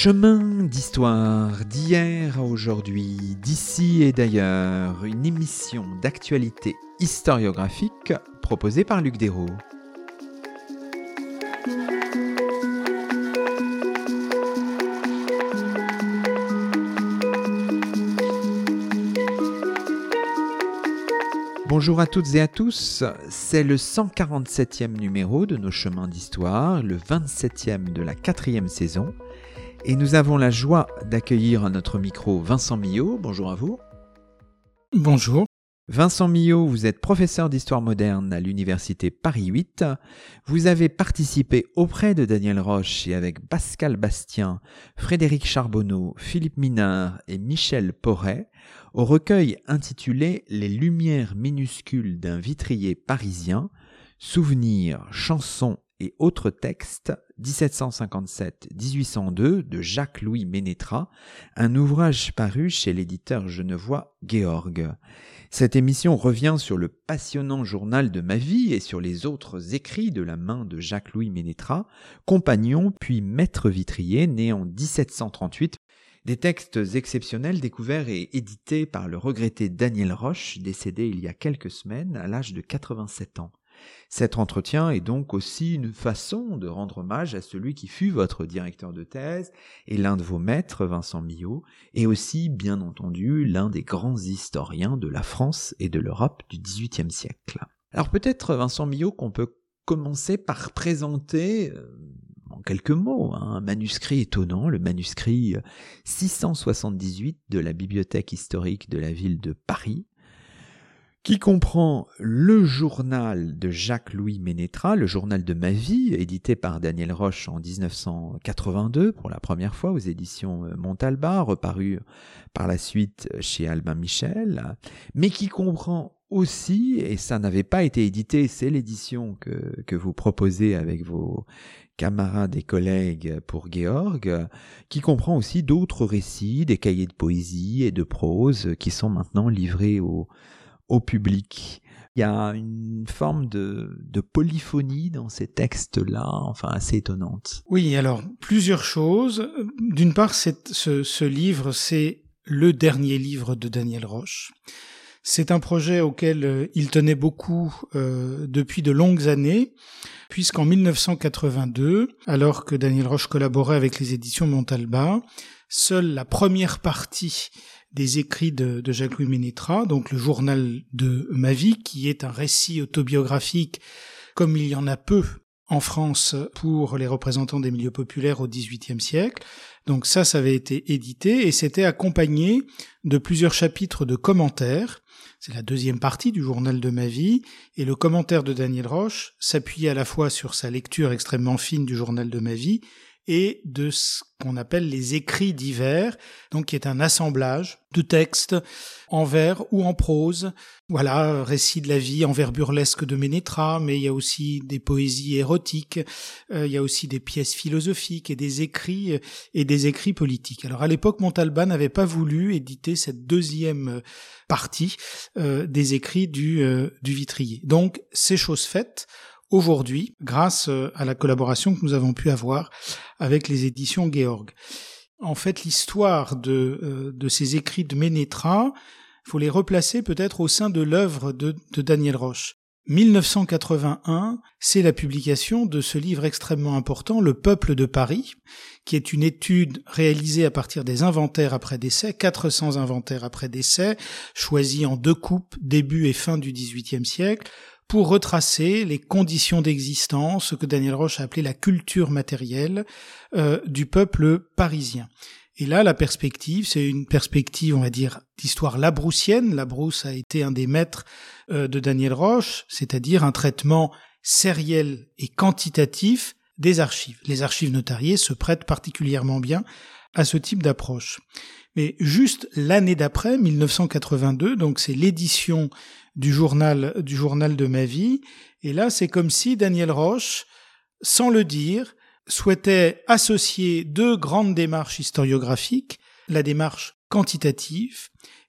Chemin d'histoire d'hier à aujourd'hui, d'ici et d'ailleurs, une émission d'actualité historiographique proposée par Luc Dérault. Bonjour à toutes et à tous, c'est le 147e numéro de nos chemins d'histoire, le 27e de la quatrième saison, et nous avons la joie d'accueillir à notre micro Vincent Millot. Bonjour à vous. Bonjour. Vincent Millot, vous êtes professeur d'histoire moderne à l'université Paris 8. Vous avez participé auprès de Daniel Roche et avec Pascal Bastien, Frédéric Charbonneau, Philippe Minard et Michel Porret au recueil intitulé Les Lumières minuscules d'un vitrier parisien, souvenirs, chansons et autres textes 1757-1802 de Jacques-Louis Ménétra, un ouvrage paru chez l'éditeur genevois Georg. Cette émission revient sur le passionnant journal de ma vie et sur les autres écrits de la main de Jacques-Louis Ménétra, compagnon puis maître vitrier né en 1738 des textes exceptionnels découverts et édités par le regretté Daniel Roche, décédé il y a quelques semaines à l'âge de 87 ans. Cet entretien est donc aussi une façon de rendre hommage à celui qui fut votre directeur de thèse et l'un de vos maîtres, Vincent Millot, et aussi, bien entendu, l'un des grands historiens de la France et de l'Europe du XVIIIe siècle. Alors peut-être, Vincent Millot, qu'on peut commencer par présenter euh, en quelques mots hein, un manuscrit étonnant, le manuscrit 678 de la bibliothèque historique de la ville de Paris, qui comprend le journal de Jacques-Louis Ménétra, le journal de ma vie, édité par Daniel Roche en 1982 pour la première fois aux éditions euh, Montalba, reparu par la suite chez Albin Michel, mais qui comprend aussi, et ça n'avait pas été édité, c'est l'édition que, que vous proposez avec vos camarades et collègues pour Georg, qui comprend aussi d'autres récits, des cahiers de poésie et de prose qui sont maintenant livrés au, au public. Il y a une forme de, de polyphonie dans ces textes-là, enfin assez étonnante. Oui, alors plusieurs choses. D'une part, ce, ce livre, c'est le dernier livre de Daniel Roche. C'est un projet auquel euh, il tenait beaucoup euh, depuis de longues années, puisqu'en 1982, alors que Daniel Roche collaborait avec les éditions Montalba, seule la première partie des écrits de, Jacques-Louis Ménétra, donc le journal de ma vie, qui est un récit autobiographique comme il y en a peu en France pour les représentants des milieux populaires au XVIIIe siècle. Donc ça, ça avait été édité et c'était accompagné de plusieurs chapitres de commentaires. C'est la deuxième partie du journal de ma vie et le commentaire de Daniel Roche s'appuyait à la fois sur sa lecture extrêmement fine du journal de ma vie et de ce qu'on appelle les écrits divers, donc qui est un assemblage de textes en vers ou en prose. Voilà, récit de la vie en vers burlesque de Ménétra, mais il y a aussi des poésies érotiques, euh, il y a aussi des pièces philosophiques et des écrits euh, et des écrits politiques. Alors à l'époque, Montalban n'avait pas voulu éditer cette deuxième euh, partie des écrits du, du Vitrier. Donc c'est chose faite aujourd'hui grâce euh, à la collaboration que nous avons pu avoir avec les éditions Georg. En fait, l'histoire de, euh, de ces écrits de Ménétra, faut les replacer peut-être au sein de l'œuvre de, de Daniel Roche. 1981, c'est la publication de ce livre extrêmement important, Le peuple de Paris, qui est une étude réalisée à partir des inventaires après décès, 400 inventaires après décès, choisis en deux coupes, début et fin du XVIIIe siècle, pour retracer les conditions d'existence, ce que Daniel Roche a appelé la culture matérielle euh, du peuple parisien. Et là, la perspective, c'est une perspective, on va dire, d'histoire labroussienne. Labrousse a été un des maîtres euh, de Daniel Roche, c'est-à-dire un traitement sériel et quantitatif des archives. Les archives notariées se prêtent particulièrement bien à ce type d'approche. Mais juste l'année d'après, 1982, donc c'est l'édition du journal, du journal de ma vie. Et là, c'est comme si Daniel Roche, sans le dire, souhaitait associer deux grandes démarches historiographiques, la démarche quantitative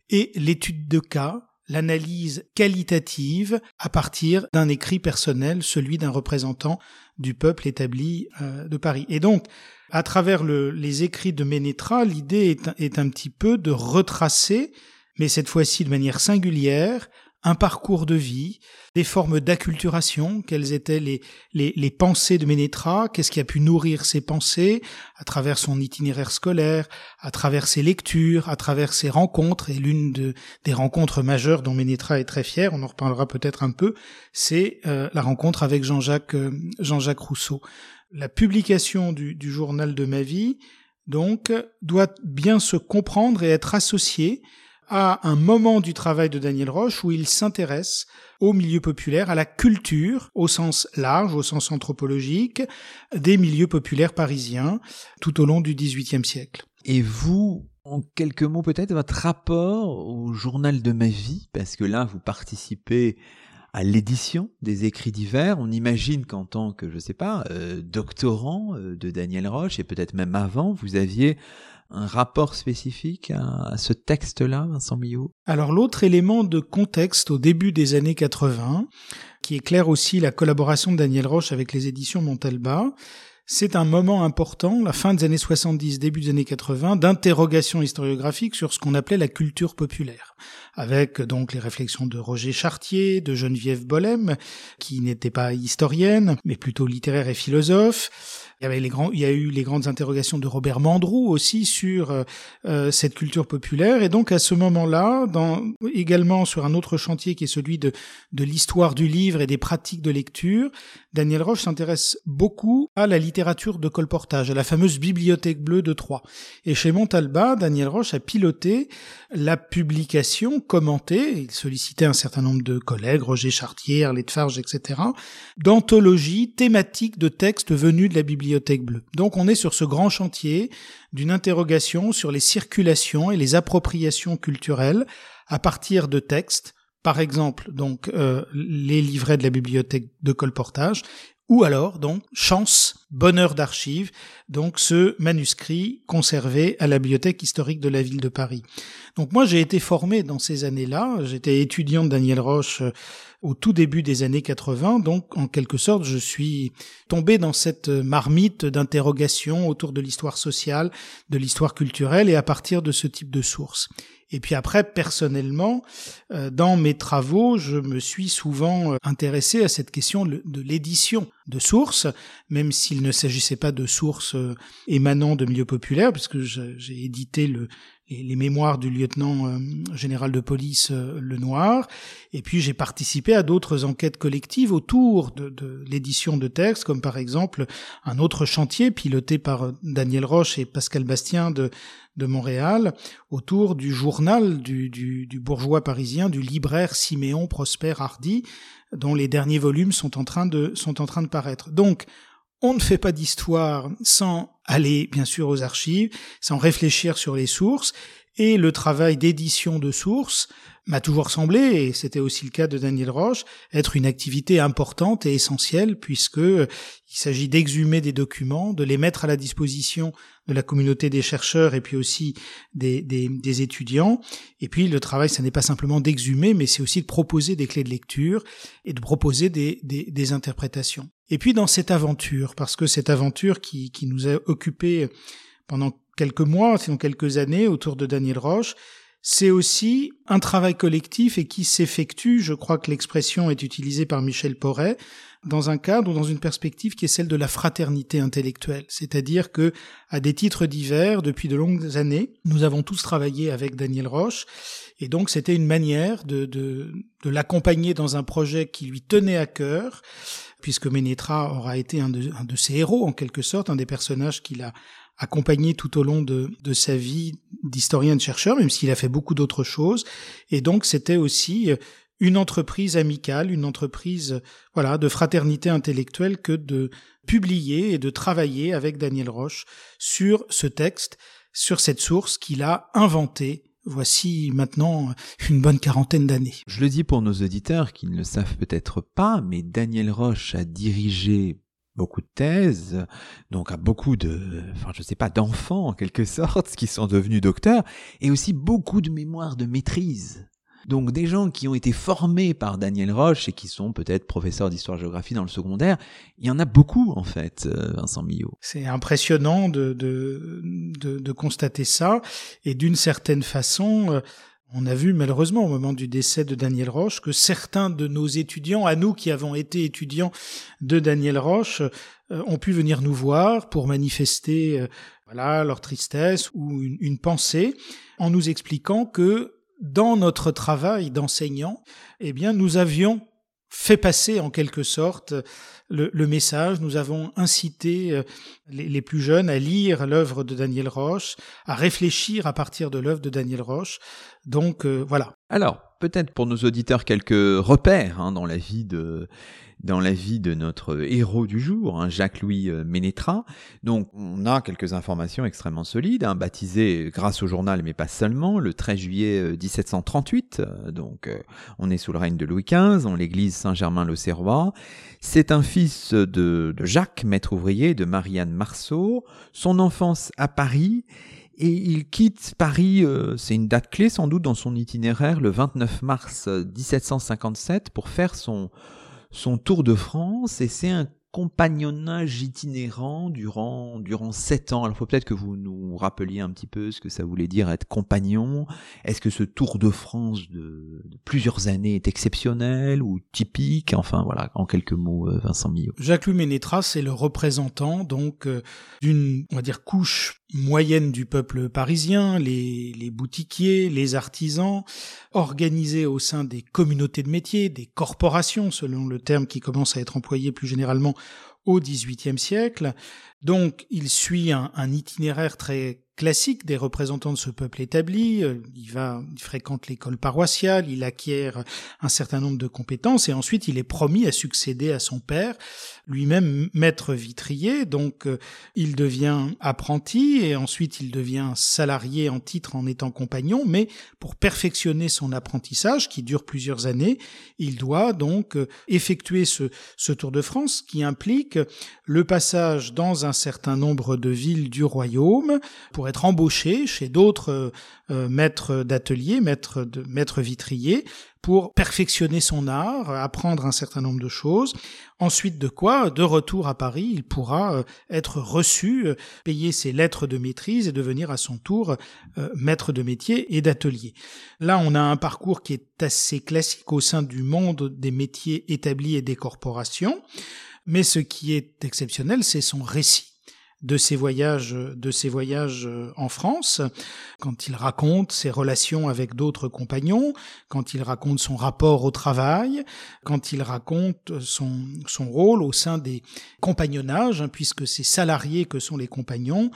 et l'étude de cas, l'analyse qualitative à partir d'un écrit personnel, celui d'un représentant du peuple établi euh, de Paris. Et donc, à travers les écrits de Ménétra, l'idée est, un petit peu de retracer, mais cette fois-ci de manière singulière, un parcours de vie, des formes d'acculturation, quelles étaient les, les, pensées de Ménétra, qu'est-ce qui a pu nourrir ses pensées à travers son itinéraire scolaire, à travers ses lectures, à travers ses rencontres, et l'une des rencontres majeures dont Ménétra est très fier, on en reparlera peut-être un peu, c'est euh, la rencontre avec Jean-Jacques euh, Jean-Jacques Rousseau. La publication du, journal de ma vie, donc, doit bien se comprendre et être associée à un moment du travail de Daniel Roche où il s'intéresse au milieu populaire, à la culture au sens large, au sens anthropologique, des milieux populaires parisiens tout au long du XVIIIe siècle. Et vous, en quelques mots peut-être, votre rapport au journal de ma vie, parce que là, vous participez à l'édition des écrits divers. On imagine qu'en tant que, je sais pas, euh, doctorant euh, de Daniel Roche, et peut-être même avant, vous aviez un rapport spécifique à, ce texte-là, Vincent Millot? Alors l'autre élément de contexte au début des années 80, qui éclaire aussi la collaboration de Daniel Roche avec les éditions Montalba, c'est un moment important, la fin des années 70, début des années 80, d'interrogation historiographique sur ce qu'on appelait la culture populaire, avec donc les réflexions de Roger Chartier, de Geneviève Bollem, qui n'était pas historienne, mais plutôt littéraire et philosophe, il y, avait les grands, il y a eu les grandes interrogations de Robert Mandrou aussi sur euh, euh, cette culture populaire. Et donc à ce moment-là, dans, également sur un autre chantier qui est celui de, de l'histoire du livre et des pratiques de lecture, Daniel Roche s'intéresse beaucoup à la littérature de colportage, à la fameuse bibliothèque bleue de Troyes. Et chez Montalba, Daniel Roche a piloté la publication commentée, il sollicitait un certain nombre de collègues, Roger Chartier, Arlette Farge, etc., d'anthologies thématiques de textes venus de la bibliothèque Donc on est sur ce grand chantier d'une interrogation sur les circulations et les appropriations culturelles à partir de textes, par exemple donc euh, les livrets de la bibliothèque de colportage, ou alors donc Chance, bonheur d'archives, donc ce manuscrit conservé à la bibliothèque historique de la ville de Paris. Donc moi j'ai été formé dans ces années-là, j'étais étudiant de Daniel Roche euh, au tout début des années 80. Donc, en quelque sorte, je suis tombé dans cette marmite d'interrogation autour de l'histoire sociale, de l'histoire culturelle et à partir de ce type de sources. Et puis après, personnellement, euh, dans mes travaux, je me suis souvent euh, intéressé à cette question de l'édition de sources, même s'il ne s'agissait pas de sources euh, émanant de milieux populaires, puisque j'ai édité le, les, mémoires du lieutenant euh, général de police euh, Lenoir. Et puis j'ai participé à d'autres enquêtes collectives autour de, l'édition de textes, comme par exemple un autre chantier piloté par euh, Daniel Roche et Pascal Bastien de, Montréal, autour du journal du bourgeois parisien, du libraire Siméon Prosper Hardy, dont les derniers volumes sont en train de, sont en train de paraître. Donc, on ne fait pas d'histoire sans aller bien sûr aux archives, sans réfléchir sur les sources, et le travail d'édition de sources m'a toujours semblé, et c'était aussi le cas de Daniel Roche, être une activité importante et essentielle puisque il s'agit d'exhumer des documents, de les mettre à la disposition de la communauté des chercheurs et puis aussi des, des, étudiants. Et puis le travail, ce n'est pas simplement d'exhumer, mais c'est aussi de proposer des clés de lecture et de proposer des, des, interprétations. Et puis dans cette aventure, parce que cette aventure qui, qui nous a occupés pendant quelques mois, sinon quelques années, autour de Daniel Roche, c'est aussi un travail collectif et qui s'effectue, je crois que l'expression est utilisée par Michel Porret, dans un cadre ou dans une perspective qui est celle de la fraternité intellectuelle. C'est-à-dire que, à des titres divers, depuis de longues années, nous avons tous travaillé avec Daniel Roche, et donc c'était une manière de, de, de l'accompagner dans un projet qui lui tenait à cœur, puisque Ménétra aura été un de, un de ses héros en quelque sorte, un des personnages qu'il a accompagné tout au long de, de sa vie d'historien de chercheur, même s'il a fait beaucoup d'autres choses. Et donc c'était aussi euh, une entreprise amicale, une entreprise voilà de fraternité intellectuelle que de publier et de travailler avec Daniel Roche sur ce texte, sur cette source qu'il a inventée voici maintenant une bonne quarantaine d'années. Je le dis pour nos auditeurs qui ne le savent peut-être pas, mais Daniel Roche a dirigé beaucoup de thèses, donc à beaucoup de, enfin je sais pas, d'enfants en quelque sorte qui sont devenus docteurs, et aussi beaucoup de mémoires de maîtrise. Donc des gens qui ont été formés par Daniel Roche et qui sont peut-être professeurs d'histoire-géographie dans le secondaire, il y en a beaucoup en fait, euh, Vincent Millot. C'est impressionnant de, de, de, de, constater ça et d'une certaine façon... Euh, on a vu malheureusement au moment du décès de Daniel Roche que certains de nos étudiants, à nous qui avons été étudiants de Daniel Roche, euh, ont pu venir nous voir pour manifester voilà leur tristesse ou une, une pensée en nous expliquant que dans notre travail d'enseignant, eh bien, nous avions fait passer en quelque sorte le, message, nous avons incité euh, les, les plus jeunes à lire l'œuvre de Daniel Roche, à réfléchir à partir de l'œuvre de Daniel Roche. Donc euh, voilà. Alors, peut-être pour nos auditeurs quelques repères hein, dans la vie de dans la vie de notre héros du jour, hein, Jacques-Louis euh, Ménétra. Donc on a quelques informations extrêmement solides, hein, baptisé grâce au journal mais pas seulement, le 13 juillet 1738, euh, donc euh, on est sous le règne de Louis XV, en l'église Saint-Germain-l'Auxerrois. C'est un fils de, de Jacques, maître ouvrier, de Marianne Marceau, son enfance à Paris, et il quitte Paris, c'est une date clé sans doute dans son itinéraire, le 29 mars 1757 pour faire son, son tour de France et c'est un compagnonnage itinérant durant durant sept ans. Alors, faut peut-être que vous nous rappeliez un petit peu ce que ça voulait dire être compagnon. Est-ce que ce Tour de France de, plusieurs années est exceptionnel ou typique? Enfin, voilà, en quelques mots, euh, Vincent Millot. Jacques-Louis Ménétras c'est le représentant donc euh, d'une, on va dire, couche moyenne du peuple parisien, les, boutiquiers, les artisans, organisés au sein des communautés de métiers, des corporations, selon le terme qui commence à être employé plus généralement au XVIIIe siècle. Donc, il suit un, un itinéraire très classique des représentants de ce peuple établi. Euh, il va, il fréquente l'école paroissiale, il acquiert un certain nombre de compétences et ensuite il est promis à succéder à son père, lui-même maître vitrier. Donc euh, il devient apprenti et ensuite il devient salarié en titre en étant compagnon. Mais pour perfectionner son apprentissage, qui dure plusieurs années, il doit donc euh, effectuer ce, ce Tour de France qui implique le passage dans un certain nombre de villes du royaume pour être embauché chez d'autres euh, maîtres d'atelier, maîtres de maîtres vitriers, pour perfectionner son art, apprendre un certain nombre de choses. Ensuite de quoi, de retour à Paris, il pourra euh, être reçu, euh, payer ses lettres de maîtrise et devenir à son tour euh, maître de métier et d'atelier. Là, on a un parcours qui est assez classique au sein du monde des métiers établis et des corporations. Mais ce qui est exceptionnel, c'est son récit de ses voyages, de ses voyages euh, en France, quand il raconte ses relations avec d'autres compagnons, quand il raconte son rapport au travail, quand il raconte son, son rôle au sein des compagnonnages, hein, puisque ces salariés que sont les compagnons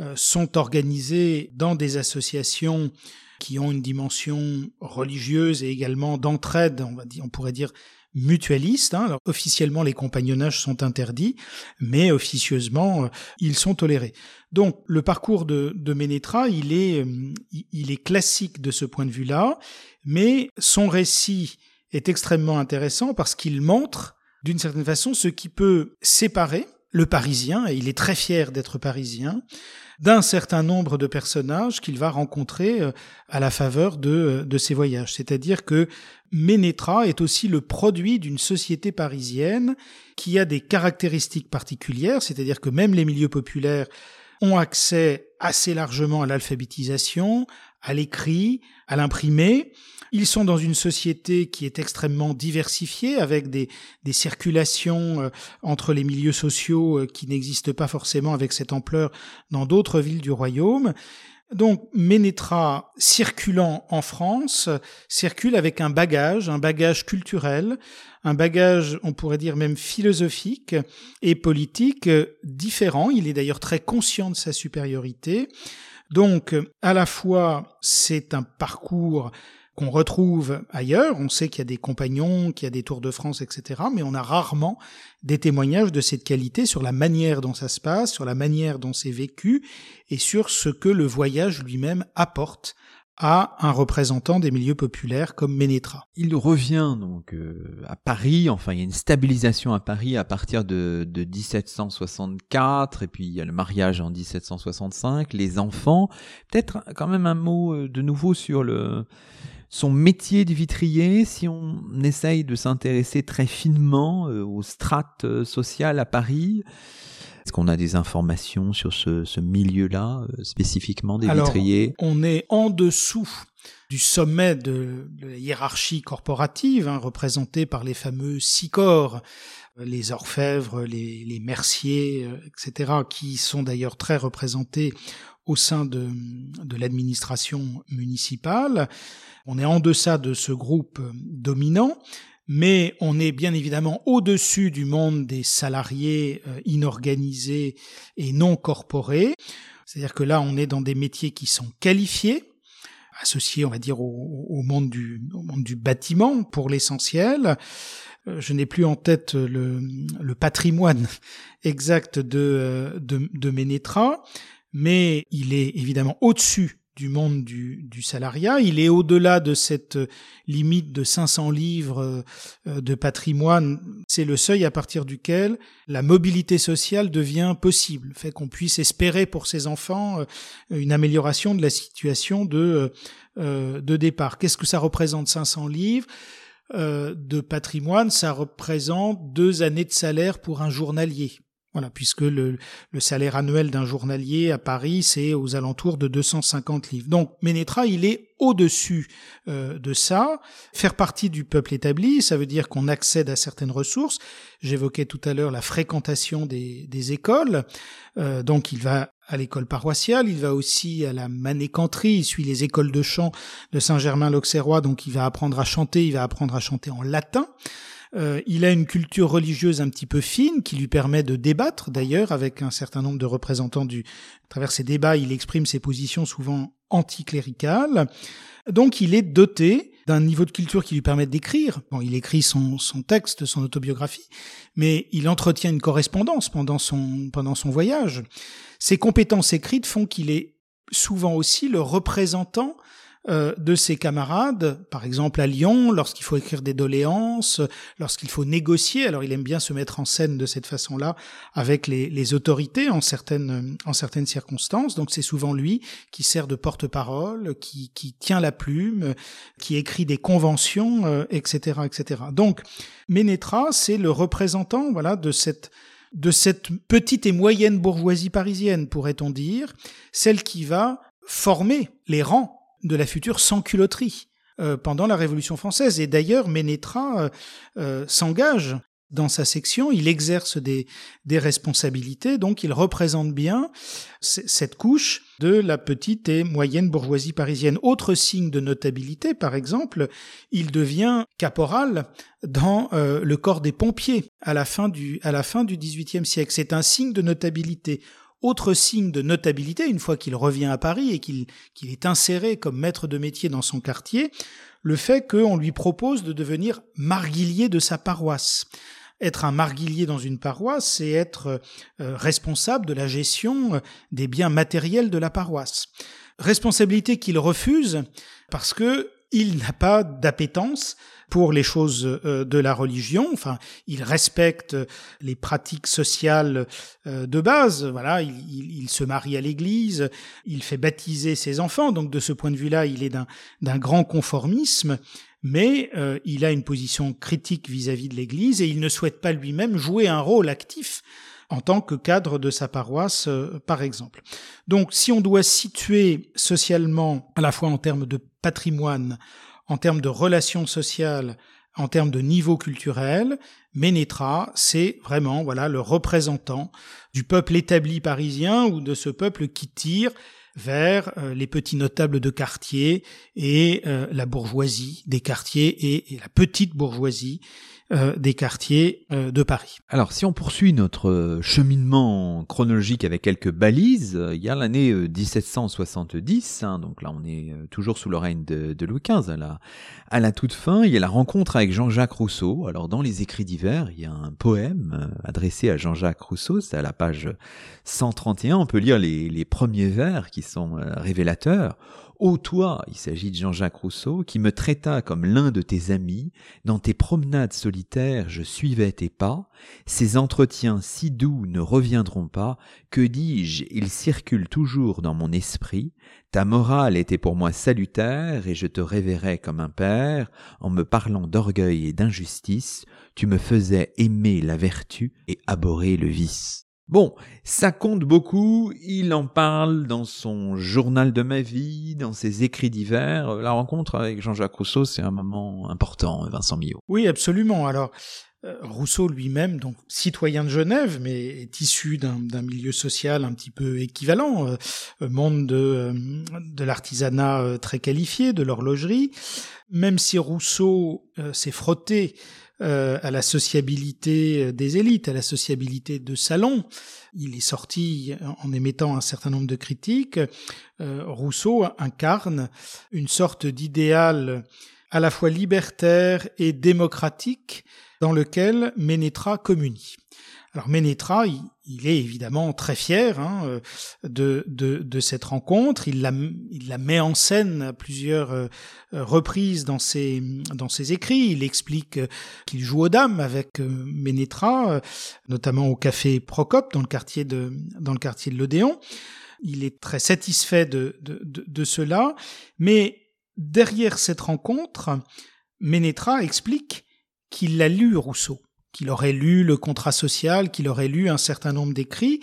euh, sont organisés dans des associations qui ont une dimension religieuse et également d'entraide, on va dire, on pourrait dire mutualistes. Hein. Officiellement, les compagnonnages sont interdits, mais officieusement, euh, ils sont tolérés. Donc, le parcours de, de Ménétra, il est, euh, il est classique de ce point de vue-là, mais son récit est extrêmement intéressant parce qu'il montre, d'une certaine façon, ce qui peut séparer le Parisien, et il est très fier d'être parisien, d'un certain nombre de personnages qu'il va rencontrer euh, à la faveur de, euh, de ses voyages. C'est-à-dire que Ménétra est aussi le produit d'une société parisienne qui a des caractéristiques particulières, c'est-à-dire que même les milieux populaires ont accès assez largement à l'alphabétisation, à l'écrit, à l'imprimé, ils sont dans une société qui est extrêmement diversifiée, avec des, circulations euh, entre les milieux sociaux euh, qui n'existent pas forcément avec cette ampleur dans d'autres villes du royaume. Donc Ménétra, circulant en France, circule avec un bagage, un bagage culturel, un bagage, on pourrait dire même philosophique et politique euh, différent. Il est d'ailleurs très conscient de sa supériorité. Donc, à la fois, c'est un parcours qu'on retrouve ailleurs. On sait qu'il y a des compagnons, qu'il y a des Tours de France, etc. Mais on a rarement des témoignages de cette qualité sur la manière dont ça se passe, sur la manière dont c'est vécu et sur ce que le voyage lui-même apporte à un représentant des milieux populaires comme Ménétra. Il revient donc euh, à Paris, enfin il y a une stabilisation à Paris à partir de, de 1764, et puis il y a le mariage en 1765, les enfants. Peut-être quand même un mot euh, de nouveau sur le son métier de vitrier, si on essaye de s'intéresser très finement euh, aux strates sociales à Paris. Est-ce qu'on a des informations sur ce, milieu-là, euh, spécifiquement des vitriers? On est en dessous du sommet de, la hiérarchie corporative, hein, représentée par les fameux six corps, euh, les orfèvres, les, merciers, euh, etc., qui sont d'ailleurs très représentés au sein de, de l'administration municipale. On est en deçà de ce groupe dominant, mais on est bien évidemment au-dessus du monde des salariés euh, inorganisés et non corporés. C'est-à-dire que là, on est dans des métiers qui sont qualifiés, associés, on va dire, au, monde, du, monde du bâtiment pour l'essentiel. Euh, je n'ai plus en tête le, patrimoine exact de, euh, de, de Ménétra, mais il est évidemment au-dessus du monde du, salariat. Il est au-delà de cette limite de 500 livres euh, de patrimoine. C'est le seuil à partir duquel la mobilité sociale devient possible, fait qu'on puisse espérer pour ses enfants euh, une amélioration de la situation de, euh, de départ. Qu'est-ce que ça représente 500 livres? De patrimoine, ça représente deux années de salaire pour un journalier. Voilà, puisque le, salaire annuel d'un journalier à Paris, c'est aux alentours de 250 livres. Donc Ménétra, il est au-dessus euh, de ça. Faire partie du peuple établi, ça veut dire qu'on accède à certaines ressources. J'évoquais tout à l'heure la fréquentation des, écoles. Euh, donc il va à l'école paroissiale, il va aussi à la manécanterie, il suit les écoles de chant de Saint-Germain-l'Auxerrois, donc il va apprendre à chanter, il va apprendre à chanter en latin. Euh, il a une culture religieuse un petit peu fine qui lui permet de débattre d'ailleurs avec un certain nombre de représentants du. À travers ses débats, il exprime ses positions souvent anticléricales. Donc il est doté d'un niveau de culture qui lui permet d'écrire. Bon, il écrit son, son texte, son autobiographie, mais il entretient une correspondance pendant son, pendant son voyage. Ses compétences écrites font qu'il est souvent aussi le représentant euh, de ses camarades, par exemple à Lyon, lorsqu'il faut écrire des doléances, lorsqu'il faut négocier. Alors il aime bien se mettre en scène de cette façon-là avec les, autorités en certaines, en certaines circonstances. Donc c'est souvent lui qui sert de porte-parole, qui, qui tient la plume, qui écrit des conventions, etc., euh, etc. Donc Ménétra, c'est le représentant, voilà, de cette de cette petite et moyenne bourgeoisie parisienne, pourrait-on dire, celle qui va former les rangs de la future sans-culotterie euh, pendant la Révolution française. Et d'ailleurs, Ménétra euh, euh, s'engage dans sa section, il exerce des, des responsabilités, donc il représente bien cette couche de la petite et moyenne bourgeoisie parisienne. Autre signe de notabilité, par exemple, il devient caporal dans le corps des pompiers à la fin du, à la fin du XVIIIe siècle. C'est un signe de notabilité. Autre signe de notabilité, une fois qu'il revient à Paris et qu'il est inséré comme maître de métier dans son quartier, le fait qu'on lui propose de devenir marguillier de sa paroisse. Être un marguillier dans une paroisse, c'est être euh, responsable de la gestion euh, des biens matériels de la paroisse. Responsabilité qu'il refuse parce que il n'a pas d'appétence pour les choses euh, de la religion. Enfin, il respecte les pratiques sociales euh, de base. Voilà, il, se marie à l'Église, il fait baptiser ses enfants. Donc, de ce point de vue-là, il est d'un grand conformisme. Mais euh, il a une position critique vis-à-vis de l'Église et il ne souhaite pas lui-même jouer un rôle actif en tant que cadre de sa paroisse, par exemple. Donc, si on doit situer socialement, à la fois en termes de patrimoine, en termes de relations sociales, en termes de niveau culturel, Ménétra, c'est vraiment voilà le représentant du peuple établi parisien ou de ce peuple qui tire vers euh, les petits notables de quartier et euh, la bourgeoisie des quartiers et la petite bourgeoisie euh, des quartiers euh, de Paris. Alors, si on poursuit notre euh, cheminement chronologique avec quelques balises, il y a l'année 1770, hein, donc là on est toujours sous le règne de, Louis XV, à la, à la toute fin, il y a la rencontre avec Jean-Jacques Rousseau. Alors, dans les écrits divers, il y a un poème adressé à Jean-Jacques Rousseau, c'est à la page 131, on peut lire les premiers vers qui sont révélateurs. Ô toi, il s'agit de Jean-Jacques Rousseau, qui me traita comme l'un de tes amis, dans tes promenades solitaires je suivais tes pas, ces entretiens si doux ne reviendront pas, que dis-je, ils circulent toujours dans mon esprit, ta morale était pour moi salutaire, et je te révérais comme un père, en me parlant d'orgueil et d'injustice, tu me faisais aimer la vertu et abhorrer le vice. Bon, ça compte beaucoup, il en parle dans son journal de ma vie, dans ses écrits divers. La rencontre avec Jean-Jacques Rousseau, c'est un moment important, Vincent Millot. Oui, absolument. Alors, euh, Rousseau lui-même, donc citoyen de Genève, mais est issu d'un milieu social un petit peu équivalent, euh, euh, monde de, de l'artisanat très qualifié, de l'horlogerie. Même si Rousseau s'est frotté euh, à la sociabilité des élites, à la sociabilité de salon. Il est sorti en émettant un certain nombre de critiques. Euh, Rousseau incarne une sorte d'idéal à la fois libertaire et démocratique dans lequel Ménétra communie. Alors Ménétra, il, est évidemment très fier hein, euh, de, cette rencontre. Il la, met en scène à plusieurs euh, reprises dans ses, écrits. Il explique qu'il joue aux dames avec euh, Ménétra, notamment au café Procope dans le quartier de, l'Odéon. Il est très satisfait de cela, mais derrière cette rencontre, Ménétra explique qu'il a lu Rousseau qu'il aurait lu le contrat social, qu'il aurait lu un certain nombre d'écrits.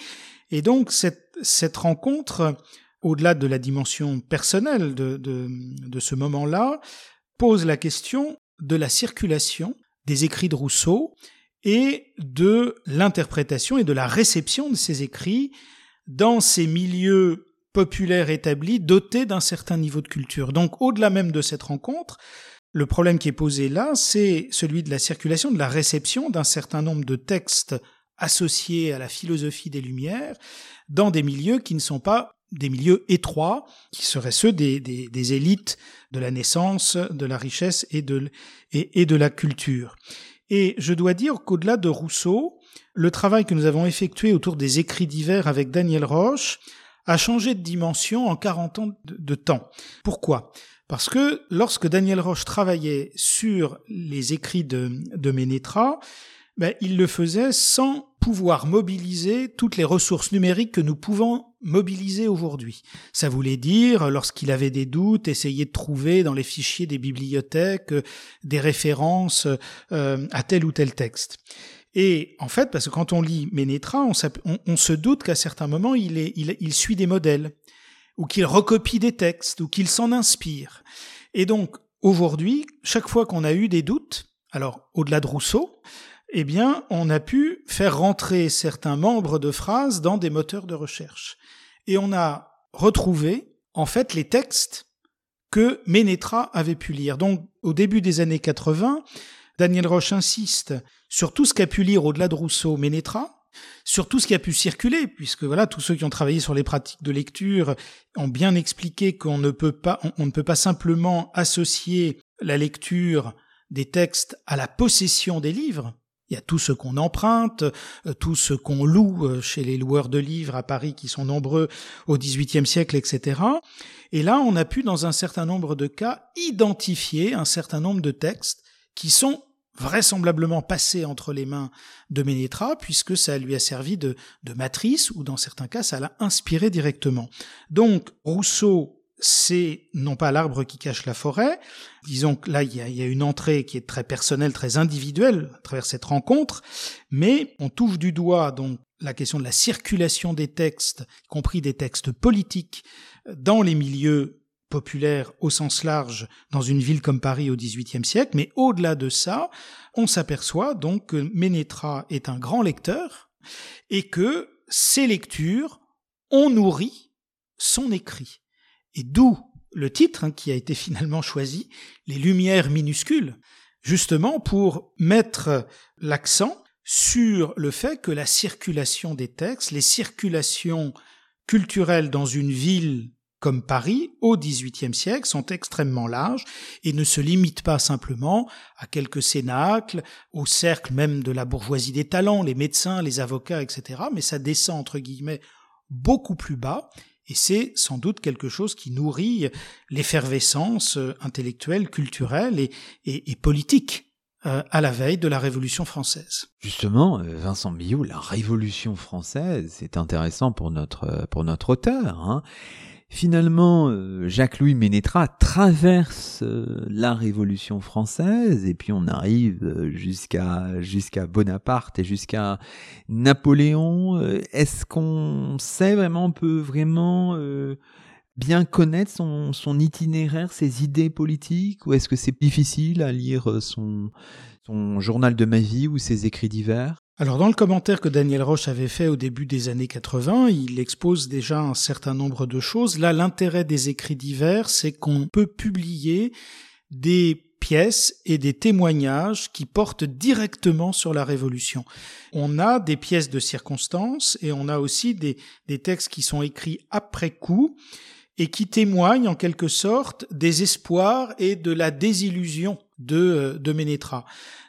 Et donc cette, cette rencontre, au-delà de la dimension personnelle de, de, de ce moment-là, pose la question de la circulation des écrits de Rousseau et de l'interprétation et de la réception de ces écrits dans ces milieux populaires établis dotés d'un certain niveau de culture. Donc au-delà même de cette rencontre, le problème qui est posé là, c'est celui de la circulation, de la réception d'un certain nombre de textes associés à la philosophie des Lumières dans des milieux qui ne sont pas des milieux étroits, qui seraient ceux des, élites de la naissance, de la richesse et de, et, et de la culture. Et je dois dire qu'au-delà de Rousseau, le travail que nous avons effectué autour des écrits divers avec Daniel Roche a changé de dimension en 40 ans de temps. Pourquoi? Parce que lorsque Daniel Roche travaillait sur les écrits de, de Ménétra, ben, il le faisait sans pouvoir mobiliser toutes les ressources numériques que nous pouvons mobiliser aujourd'hui. Ça voulait dire, lorsqu'il avait des doutes, essayer de trouver dans les fichiers des bibliothèques euh, des références euh, à tel ou tel texte. Et en fait, parce que quand on lit Ménétra, on, se doute qu'à certains moments, il, est, il, il suit des modèles ou qu'il recopie des textes, ou qu'il s'en inspire. Et donc, aujourd'hui, chaque fois qu'on a eu des doutes, alors au-delà de Rousseau, eh bien, on a pu faire rentrer certains membres de phrases dans des moteurs de recherche. Et on a retrouvé, en fait, les textes que Ménétra avait pu lire. Donc, au début des années 80, Daniel Roche insiste sur tout ce qu'a pu lire au-delà de Rousseau Ménétra, sur tout ce qui a pu circuler, puisque voilà, tous ceux qui ont travaillé sur les pratiques de lecture ont bien expliqué qu'on ne peut pas, on, ne peut pas simplement associer la lecture des textes à la possession des livres. Il y a tout ce qu'on emprunte, euh, tout ce qu'on loue euh, chez les loueurs de livres à Paris qui sont nombreux au XVIIIe siècle, etc. Et là, on a pu, dans un certain nombre de cas, identifier un certain nombre de textes qui sont vraisemblablement passé entre les mains de Ménétra, puisque ça lui a servi de, matrice, ou dans certains cas, ça l'a inspiré directement. Donc, Rousseau, c'est non pas l'arbre qui cache la forêt, disons que là, il y, a, il y a une entrée qui est très personnelle, très individuelle à travers cette rencontre, mais on touche du doigt donc la question de la circulation des textes, y compris des textes politiques, dans les milieux au sens large dans une ville comme Paris au XVIIIe siècle, mais au-delà de ça, on s'aperçoit donc que Ménétra est un grand lecteur et que ses lectures ont nourri son écrit. Et d'où le titre hein, qui a été finalement choisi, Les Lumières minuscules, justement pour mettre l'accent sur le fait que la circulation des textes, les circulations culturelles dans une ville comme Paris au XVIIIe siècle sont extrêmement larges et ne se limitent pas simplement à quelques cénacles, au cercle même de la bourgeoisie des talents, les médecins, les avocats, etc. Mais ça descend entre guillemets beaucoup plus bas Et c'est sans doute quelque chose qui nourrit l'effervescence intellectuelle, culturelle et, politique euh, à la veille de la Révolution française. Justement, euh, Vincent Billot, la Révolution française, c'est intéressant pour notre, euh, pour notre auteur. Hein. Finalement, Jacques-Louis Ménétra traverse la Révolution française et puis on arrive jusqu'à jusqu'à Bonaparte et jusqu'à Napoléon. Est-ce qu'on sait vraiment, on peut vraiment bien connaître son, itinéraire, ses idées politiques, ou est-ce que c'est difficile à lire euh, son journal de ma vie ou ses écrits divers? Alors dans le commentaire que Daniel Roche avait fait au début des années 80, il expose déjà un certain nombre de choses. Là, l'intérêt des écrits divers, c'est qu'on peut publier des pièces et des témoignages qui portent directement sur la Révolution. On a des pièces de circonstances et on a aussi des, textes qui sont écrits après coup et qui témoigne en quelque sorte des espoirs et de la désillusion de, euh, de Ménétra.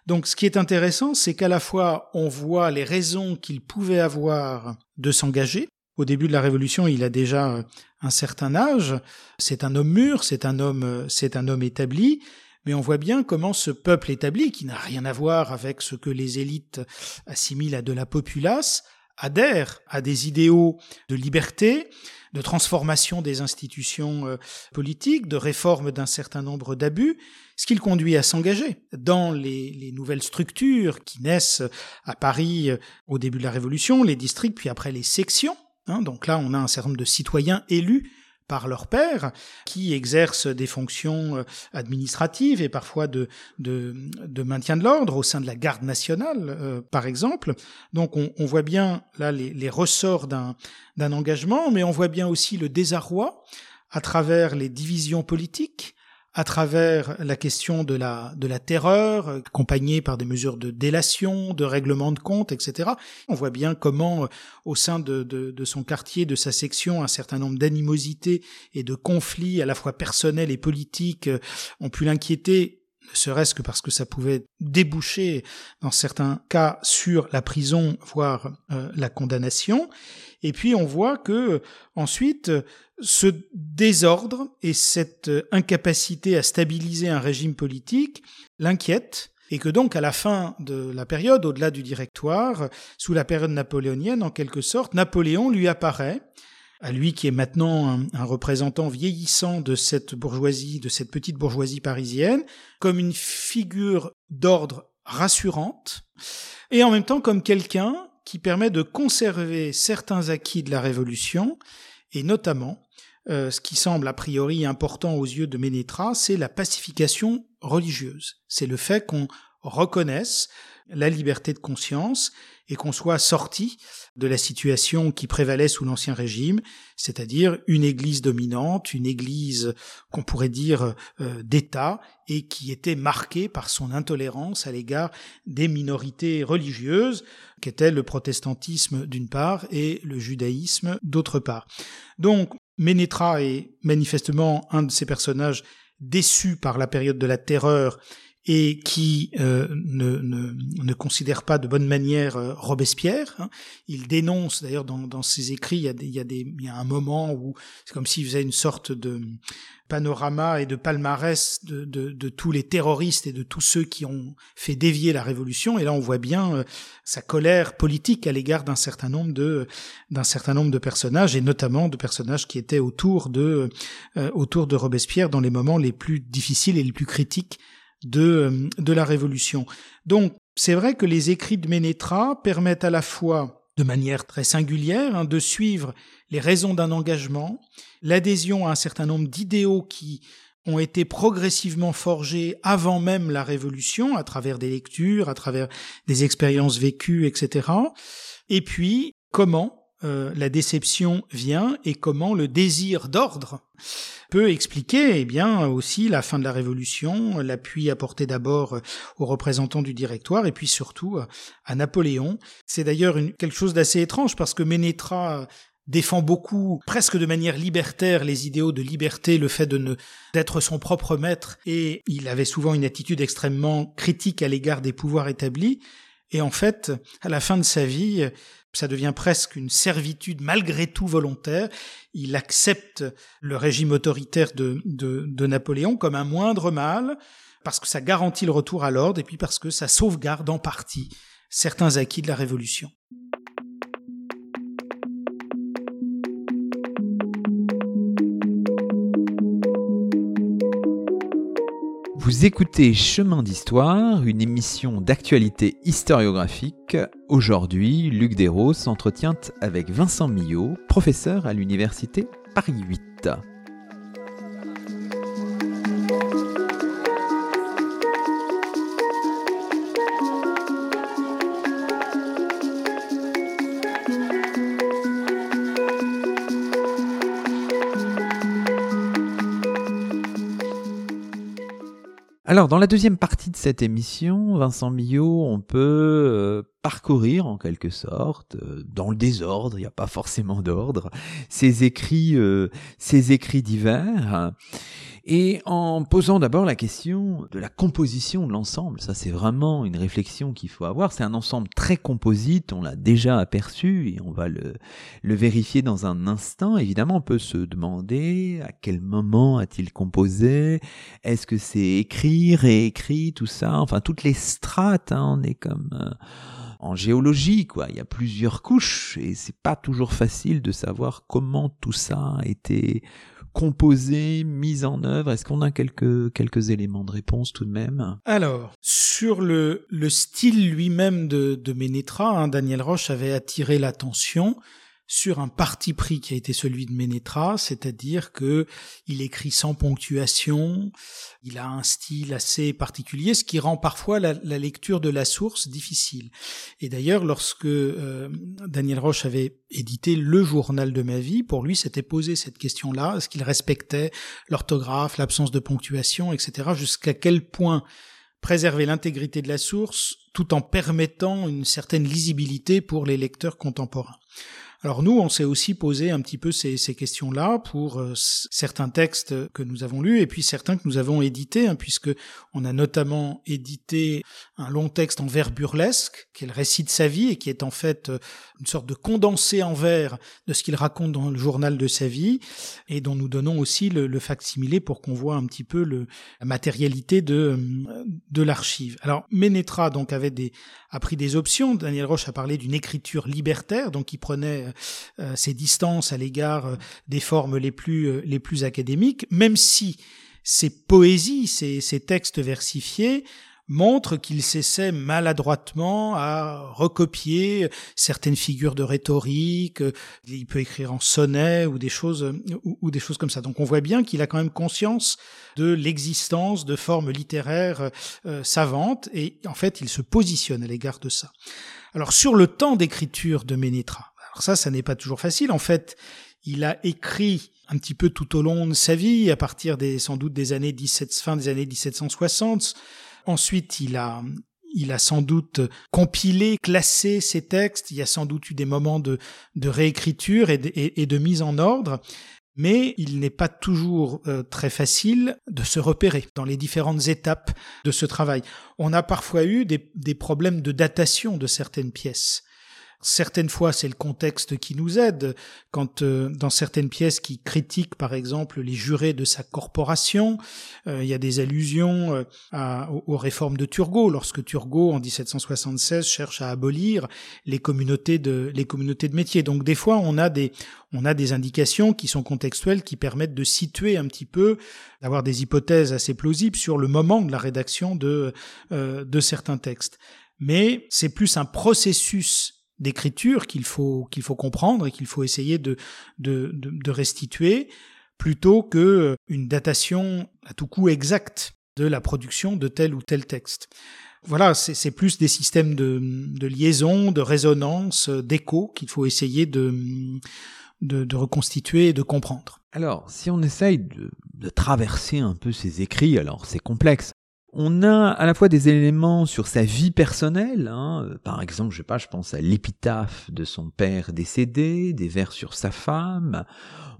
Donc ce qui est intéressant, c'est qu'à la fois on voit les raisons qu'il pouvait avoir de s'engager. Au début de la Révolution, il a déjà euh, un certain âge. C'est un homme mûr, c'est un homme, euh, c'est un homme établi. Mais on voit bien comment ce peuple établi, qui n'a rien à voir avec ce que les élites assimilent à de la populace, adhère à des idéaux de liberté, de transformation des institutions euh, politiques, de réforme d'un certain nombre d'abus, ce qui le conduit à s'engager dans les, nouvelles structures qui naissent à Paris euh, au début de la Révolution, les districts, puis après les sections. Hein. donc là, on a un certain nombre de citoyens élus par leur père, qui exercent des fonctions euh, administratives et parfois de, de, de maintien de l'ordre au sein de la garde nationale, euh, par exemple. Donc on, on, voit bien là les, les ressorts d'un engagement, mais on voit bien aussi le désarroi à travers les divisions politiques, à travers la question de la, de la terreur, accompagnée par des mesures de délation, de règlement de compte, etc. On voit bien comment, euh, au sein de, de, de son quartier, de sa section, un certain nombre d'animosités et de conflits à la fois personnels et politiques euh, ont pu l'inquiéter ne serait-ce que parce que ça pouvait déboucher, dans certains cas, sur la prison, voire euh, la condamnation. Et puis on voit que ensuite ce désordre et cette incapacité à stabiliser un régime politique l'inquiète et que donc à la fin de la période, au-delà du directoire, sous la période napoléonienne en quelque sorte, Napoléon lui apparaît, à lui qui est maintenant un, représentant vieillissant de cette bourgeoisie, de cette petite bourgeoisie parisienne, comme une figure d'ordre rassurante, et en même temps comme quelqu'un qui permet de conserver certains acquis de la Révolution, et notamment euh, ce qui semble a priori important aux yeux de Ménétra, c'est la pacification religieuse. C'est le fait qu'on reconnaisse la liberté de conscience et qu'on soit sorti de la situation qui prévalait sous l'Ancien Régime, c'est-à-dire une Église dominante, une Église qu'on pourrait dire euh, d'État, et qui était marquée par son intolérance à l'égard des minorités religieuses, qu'étaient le protestantisme d'une part et le judaïsme d'autre part. Donc Ménétra est manifestement un de ces personnages déçus par la période de la terreur et qui euh, ne, ne, ne, considère pas de bonne manière euh, Robespierre. Hein. Il dénonce, d'ailleurs dans, dans, ses écrits, il y, a des, il, y a des, il y a un moment où c'est comme s'il faisait une sorte de panorama et de palmarès de, de, de, tous les terroristes et de tous ceux qui ont fait dévier la révolution. Et là, on voit bien euh, sa colère politique à l'égard d'un certain nombre de d'un certain nombre de personnages et notamment de personnages qui étaient autour de autour de Robespierre dans les moments les plus difficiles et les plus critiques de, euh, de la Révolution. Donc, c'est vrai que les écrits de Ménétra permettent à la fois, de manière très singulière, hein, de suivre les raisons d'un engagement, l'adhésion à un certain nombre d'idéaux qui ont été progressivement forgés avant même la Révolution, à travers des lectures, à travers des expériences vécues, etc. Et puis, comment euh, la déception vient et comment le désir d'ordre peut expliquer eh bien aussi la fin de la révolution, l'appui apporté d'abord aux représentants du directoire et puis surtout à Napoléon. C'est d'ailleurs quelque chose d'assez étrange parce que Ménétra défend beaucoup, presque de manière libertaire, les idéaux de liberté, le fait de ne d'être son propre maître, et il avait souvent une attitude extrêmement critique à l'égard des pouvoirs établis. Et en fait, à la fin de sa vie, ça devient presque une servitude malgré tout volontaire. Il accepte le régime autoritaire de, Napoléon comme un moindre mal, parce que ça garantit le retour à l'ordre et puis parce que ça sauvegarde en partie certains acquis de la Révolution. Vous écoutez Chemin d'Histoire, une émission d'actualité historiographique. Aujourd'hui, Luc Desros s'entretient avec Vincent Millot, professeur à l'Université Paris 8. Alors, dans la deuxième partie de cette émission, Vincent Millot, on peut euh, parcourir en quelque sorte, euh, dans le désordre, il n'y a pas forcément d'ordre, ces écrits, euh, ces écrits divers. Et en posant d'abord la question de la composition de l'ensemble, ça c'est vraiment une réflexion qu'il faut avoir. C'est un ensemble très composite, on l'a déjà aperçu et on va le, le vérifier dans un instant. Évidemment, on peut se demander à quel moment a-t-il composé, est-ce que c'est écrit, réécrit, tout ça, enfin toutes les strates, hein, on est comme... Euh, en géologie, quoi. Il y a plusieurs couches et c'est pas toujours facile de savoir comment tout ça a été composé, mise en œuvre. Est-ce qu'on a quelques, quelques éléments de réponse tout de même? Alors, sur le, le style lui-même de, de Ménétra, hein, Daniel Roche avait attiré l'attention sur un parti pris qui a été celui de Ménétra, c'est-à-dire que il écrit sans ponctuation, il a un style assez particulier, ce qui rend parfois la, lecture de la source difficile. Et d'ailleurs, lorsque euh, Daniel Roche avait édité le journal de ma vie, pour lui, s'était posé cette question-là, est-ce qu'il respectait l'orthographe, l'absence de ponctuation, etc., jusqu'à quel point préserver l'intégrité de la source tout en permettant une certaine lisibilité pour les lecteurs contemporains. Alors nous, on s'est aussi posé un petit peu ces, questions-là pour euh, certains textes que nous avons lus et puis certains que nous avons édités, hein, puisque on a notamment édité un long texte en vers burlesque, qui est le récit de sa vie et qui est en fait euh, une sorte de condensé en vers de ce qu'il raconte dans le journal de sa vie, et dont nous donnons aussi le, le facsimilé pour qu'on voit un petit peu le, la matérialité de, euh, de l'archive. Alors Ménétra donc avait des, a pris des options. Daniel Roche a parlé d'une écriture libertaire, donc il prenait euh, ses distances à l'égard euh, des formes les plus, euh, les plus académiques, même si ces poésies, ces, ces textes versifiés montrent qu'il s'essaie maladroitement à recopier certaines figures de rhétorique, il peut écrire en sonnet ou des choses ou, des choses comme ça. Donc on voit bien qu'il a quand même conscience de l'existence de formes littéraires savantes et en fait il se positionne à l'égard de ça. Alors sur le temps d'écriture de Ménétra, alors ça, ça n'est pas toujours facile. En fait, il a écrit un petit peu tout au long de sa vie, à partir des, sans doute des années 17, fin des années 1760. Ensuite, il a, il a sans doute compilé, classé ses textes. Il y a sans doute eu des moments de, réécriture et de, et, de mise en ordre. Mais il n'est pas toujours euh, très facile de se repérer dans les différentes étapes de ce travail. On a parfois eu des, des problèmes de datation de certaines pièces. Certaines fois, c'est le contexte qui nous aide. Quand euh, dans certaines pièces qui critiquent, par exemple, les jurés de sa corporation, euh, il y a des allusions euh, aux, réformes de Turgot, lorsque Turgot, en 1776, cherche à abolir les communautés de les communautés de métiers. Donc des fois, on a des on a des indications qui sont contextuelles, qui permettent de situer un petit peu, d'avoir des hypothèses assez plausibles sur le moment de la rédaction de de certains textes. Mais c'est plus un processus d'écriture qu'il faut qu'il faut comprendre et qu'il faut essayer de, de, de, restituer plutôt que une datation à tout coup exacte de la production de tel ou tel texte. Voilà, c'est plus des systèmes de, de liaison, de résonance, d'écho qu'il faut essayer de, de, de, reconstituer et de comprendre. Alors, si on essaye de, de traverser un peu ces écrits, alors c'est complexe on a à la fois des éléments sur sa vie personnelle, hein, par exemple, je sais pas, je pense à l'épitaphe de son père décédé, des vers sur sa femme.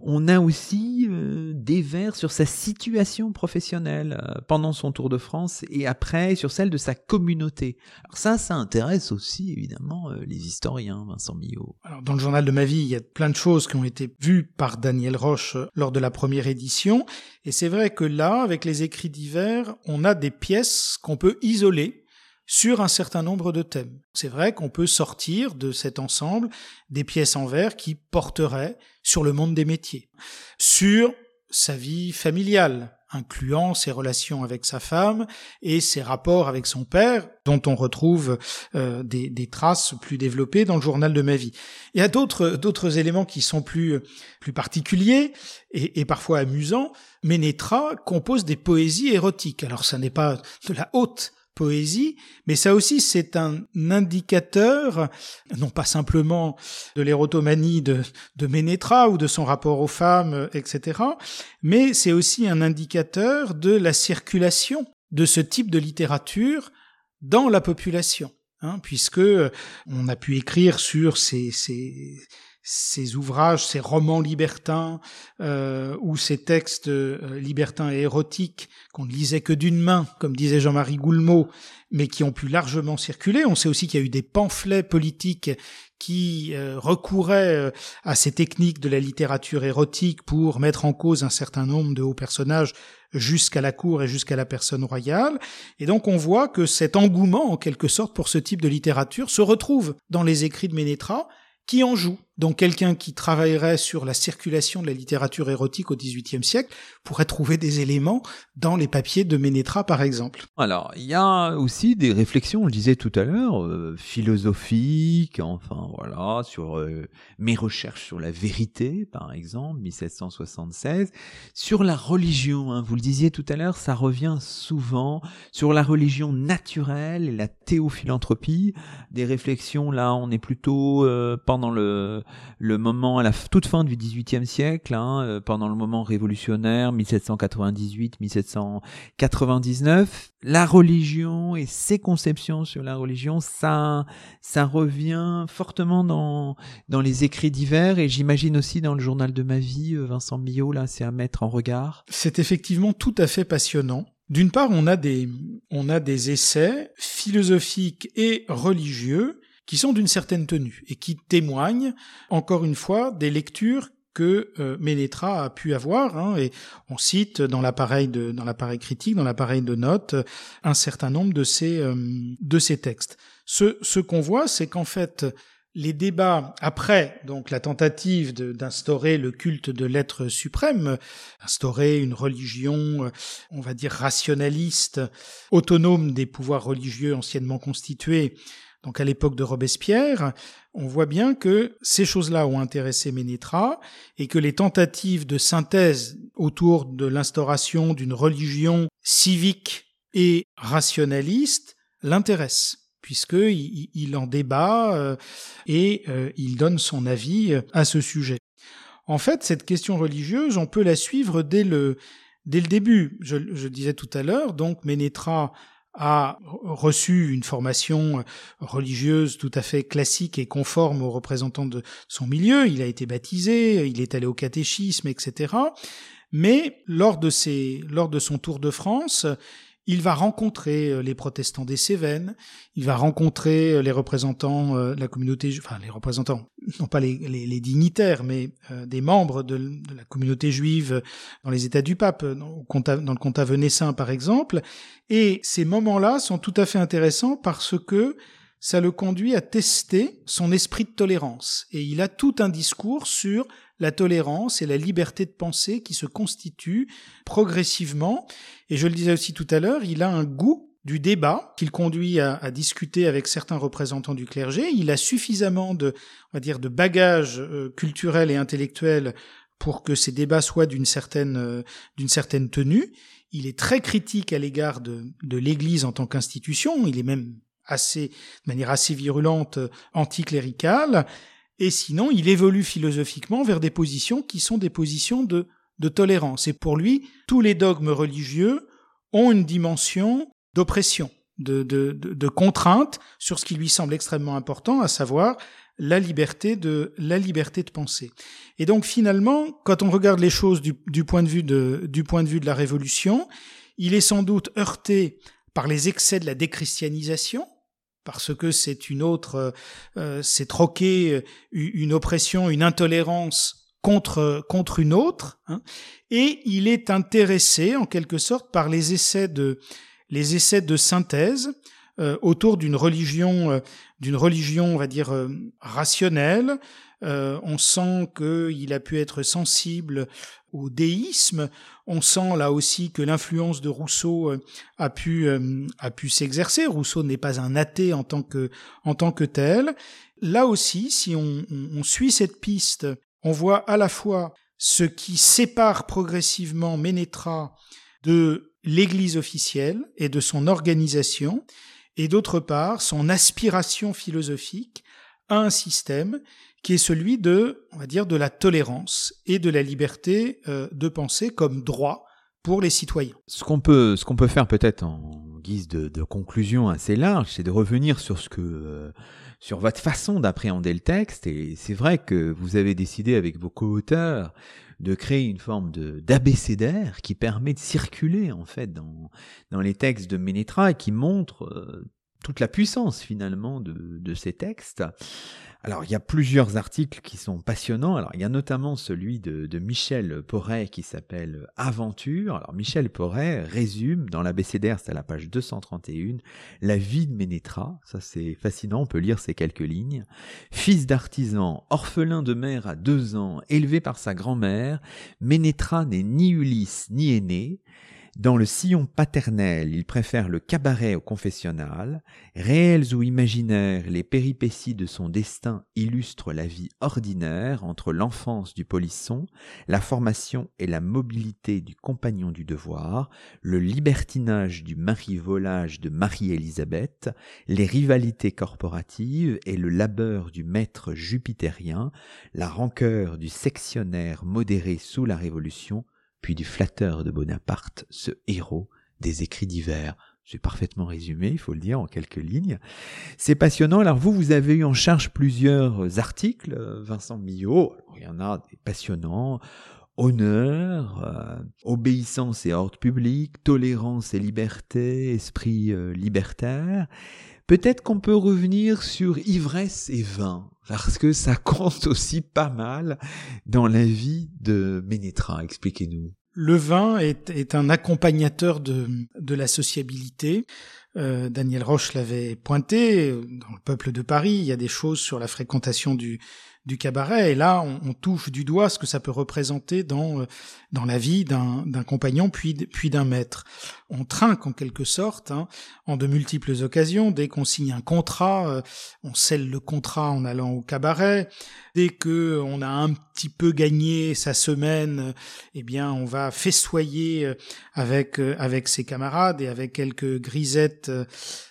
On a aussi euh, des vers sur sa situation professionnelle euh, pendant son Tour de France et après sur celle de sa communauté. Alors ça, ça intéresse aussi évidemment euh, les historiens, Vincent Millot. Alors dans le journal de ma vie, il y a plein de choses qui ont été vues par Daniel Roche lors de la première édition. Et c'est vrai que là, avec les écrits divers, on a des pièces qu'on peut isoler sur un certain nombre de thèmes. C'est vrai qu'on peut sortir de cet ensemble des pièces en verre qui porteraient sur le monde des métiers, sur sa vie familiale, incluant ses relations avec sa femme et ses rapports avec son père, dont on retrouve euh, des, traces plus développées dans le journal de ma vie. Il y a d'autres éléments qui sont plus plus particuliers et, et parfois amusants. Ménétra compose des poésies érotiques. Alors ça n'est pas de la haute poésie, mais ça aussi c'est un indicateur, non pas simplement de l'érotomanie de, de Ménétra ou de son rapport aux femmes, etc., mais c'est aussi un indicateur de la circulation de ce type de littérature dans la population. Hein, puisque on a pu écrire sur ces, ces, ces ouvrages, ces romans libertins euh, ou ces textes euh, libertins et érotiques qu'on ne lisait que d'une main, comme disait Jean-Marie Goulmeau, mais qui ont pu largement circuler. On sait aussi qu'il y a eu des pamphlets politiques qui euh, recouraient à ces techniques de la littérature érotique pour mettre en cause un certain nombre de hauts personnages jusqu'à la cour et jusqu'à la personne royale. Et donc on voit que cet engouement, en quelque sorte, pour ce type de littérature se retrouve dans les écrits de Ménétra, qui en joue. Donc quelqu'un qui travaillerait sur la circulation de la littérature érotique au XVIIIe siècle pourrait trouver des éléments dans les papiers de Ménétra, par exemple. Alors, il y a aussi des réflexions, on le disait tout à l'heure, euh, philosophiques, enfin voilà, sur euh, mes recherches sur la vérité, par exemple, 1776, sur la religion. Hein, vous le disiez tout à l'heure, ça revient souvent sur la religion naturelle et la théophilanthropie. Des réflexions là, on est plutôt euh, pendant le le moment à la toute fin du XVIIIe siècle, hein, euh, pendant le moment révolutionnaire, 1798-1799, la religion et ses conceptions sur la religion, ça, ça revient fortement dans dans les écrits divers et j'imagine aussi dans le journal de ma vie, euh, Vincent Millot, là, c'est à mettre en regard. C'est effectivement tout à fait passionnant. D'une part, on a des, on a des essais philosophiques et religieux qui sont d'une certaine tenue et qui témoignent, encore une fois, des lectures que euh, Ménétra a pu avoir, hein, et on cite dans l'appareil de dans l'appareil critique, dans l'appareil de notes, un certain nombre de ces euh, de ces textes. Ce ce qu'on voit, c'est qu'en fait les débats après donc la tentative d'instaurer le culte de l'être suprême, instaurer une religion, on va dire rationaliste, autonome des pouvoirs religieux anciennement constitués, donc à l'époque de Robespierre, on voit bien que ces choses-là ont intéressé Ménétra et que les tentatives de synthèse autour de l'instauration d'une religion civique et rationaliste l'intéressent puisqu'il il en débat euh, et euh, il donne son avis euh, à ce sujet. En fait, cette question religieuse, on peut la suivre dès le, dès le début. Je, je disais tout à l'heure, donc Ménétra a reçu une formation religieuse tout à fait classique et conforme aux représentants de son milieu. Il a été baptisé, il est allé au catéchisme, etc. Mais lors de ses, lors de son tour de France, il va rencontrer euh, les protestants des Cévennes, il va rencontrer euh, les représentants euh, de la communauté, enfin les représentants, non pas les, dignitaires, mais des membres de, la communauté juive dans les États du pape, dans, dans le comtat venessin par exemple. Et ces moments-là sont tout à fait intéressants parce que ça le conduit à tester son esprit de tolérance. Et il a tout un discours sur la tolérance et la liberté de penser qui se constituent progressivement. Et je le disais aussi tout à l'heure, il a un goût du débat qu'il conduit à, discuter avec certains représentants du clergé. Il a suffisamment de, on va dire, de bagages euh, culturels et intellectuels pour que ces débats soient d'une certaine, euh, d'une certaine tenue. Il est très critique à l'égard de, de l'Église en tant qu'institution. Il est même assez, de manière assez virulente, euh, anticléricale. Et sinon, il évolue philosophiquement vers des positions qui sont des positions de, tolérance. Et pour lui, tous les dogmes religieux ont une dimension d'oppression, de, contrainte sur ce qui lui semble extrêmement important, à savoir la liberté de la liberté de penser. Et donc finalement, quand on regarde les choses du, point de vue de du point de vue de la révolution, il est sans doute heurté par les excès de la déchristianisation, parce que c'est une autre, euh, c'est troquer une oppression, une intolérance contre contre une autre, hein, et il est intéressé en quelque sorte par les essais de les essais de synthèse euh, autour d'une religion, euh, d'une religion, on va dire euh, rationnelle. on sent qu'il a pu être sensible au déisme. On sent là aussi que l'influence de Rousseau a pu a pu s'exercer. Rousseau n'est pas un athée en tant que en tant que tel. Là aussi, si on, on suit cette piste, on voit à la fois ce qui sépare progressivement Ménétra de l'Église officielle et de son organisation, et d'autre part son aspiration philosophique à un système qui est celui de, on va dire, de la tolérance et de la liberté euh, de penser comme droit pour les citoyens. Ce qu'on peut, ce qu'on peut faire peut-être en guise de, conclusion assez large, c'est de revenir sur ce que, euh, sur votre façon d'appréhender le texte. Et c'est vrai que vous avez décidé avec vos co-auteurs de créer une forme de d'abécédaire qui permet de circuler en fait dans, dans les textes de Ménétra et qui montre euh, toute la puissance finalement de, ces textes. Alors, il y a plusieurs articles qui sont passionnants. Alors, il y a notamment celui de, Michel Porret qui s'appelle Aventure. Alors, Michel Porret résume dans l'abécédaire, c'est à la page 231, la vie de Ménétra. Ça, c'est fascinant. On peut lire ces quelques lignes. Fils d'artisan, orphelin de mère à deux ans, élevé par sa grand-mère, Ménétra n'est ni Ulysse ni aîné. Dans le sillon paternel, il préfère le cabaret au confessionnal. Réels ou imaginaires, les péripéties de son destin illustrent la vie ordinaire entre l'enfance du polisson, la formation et la mobilité du compagnon du devoir, le libertinage du mari-volage de Marie-Élisabeth, les rivalités corporatives et le labeur du maître jupitérien, la rancœur du sectionnaire modéré sous la Révolution, puis du flatteur de Bonaparte, ce héros des écrits divers. C'est parfaitement résumé, il faut le dire, en quelques lignes. C'est passionnant. Alors vous, vous avez eu en charge plusieurs articles, Vincent Millot. il y en a des passionnants. Honneur, euh, obéissance et ordre public, tolérance et liberté, esprit euh, libertaire. Peut-être qu'on peut revenir sur ivresse et vin, parce que ça compte aussi pas mal dans la vie de Ménétra. Expliquez-nous. Le vin est, est, un accompagnateur de, la sociabilité. Euh, Daniel Roche l'avait pointé. Dans le peuple de Paris, il y a des choses sur la fréquentation du, du cabaret. Et là, on, touche du doigt ce que ça peut représenter dans euh, dans la vie d'un compagnon puis puis d'un maître. On trinque en quelque sorte hein, en de multiples occasions. Dès qu'on signe un contrat, euh, on scelle le contrat en allant au cabaret. Dès que on a un petit peu gagné sa semaine, eh bien, on va festoyer euh, avec avec ses camarades et avec quelques grisettes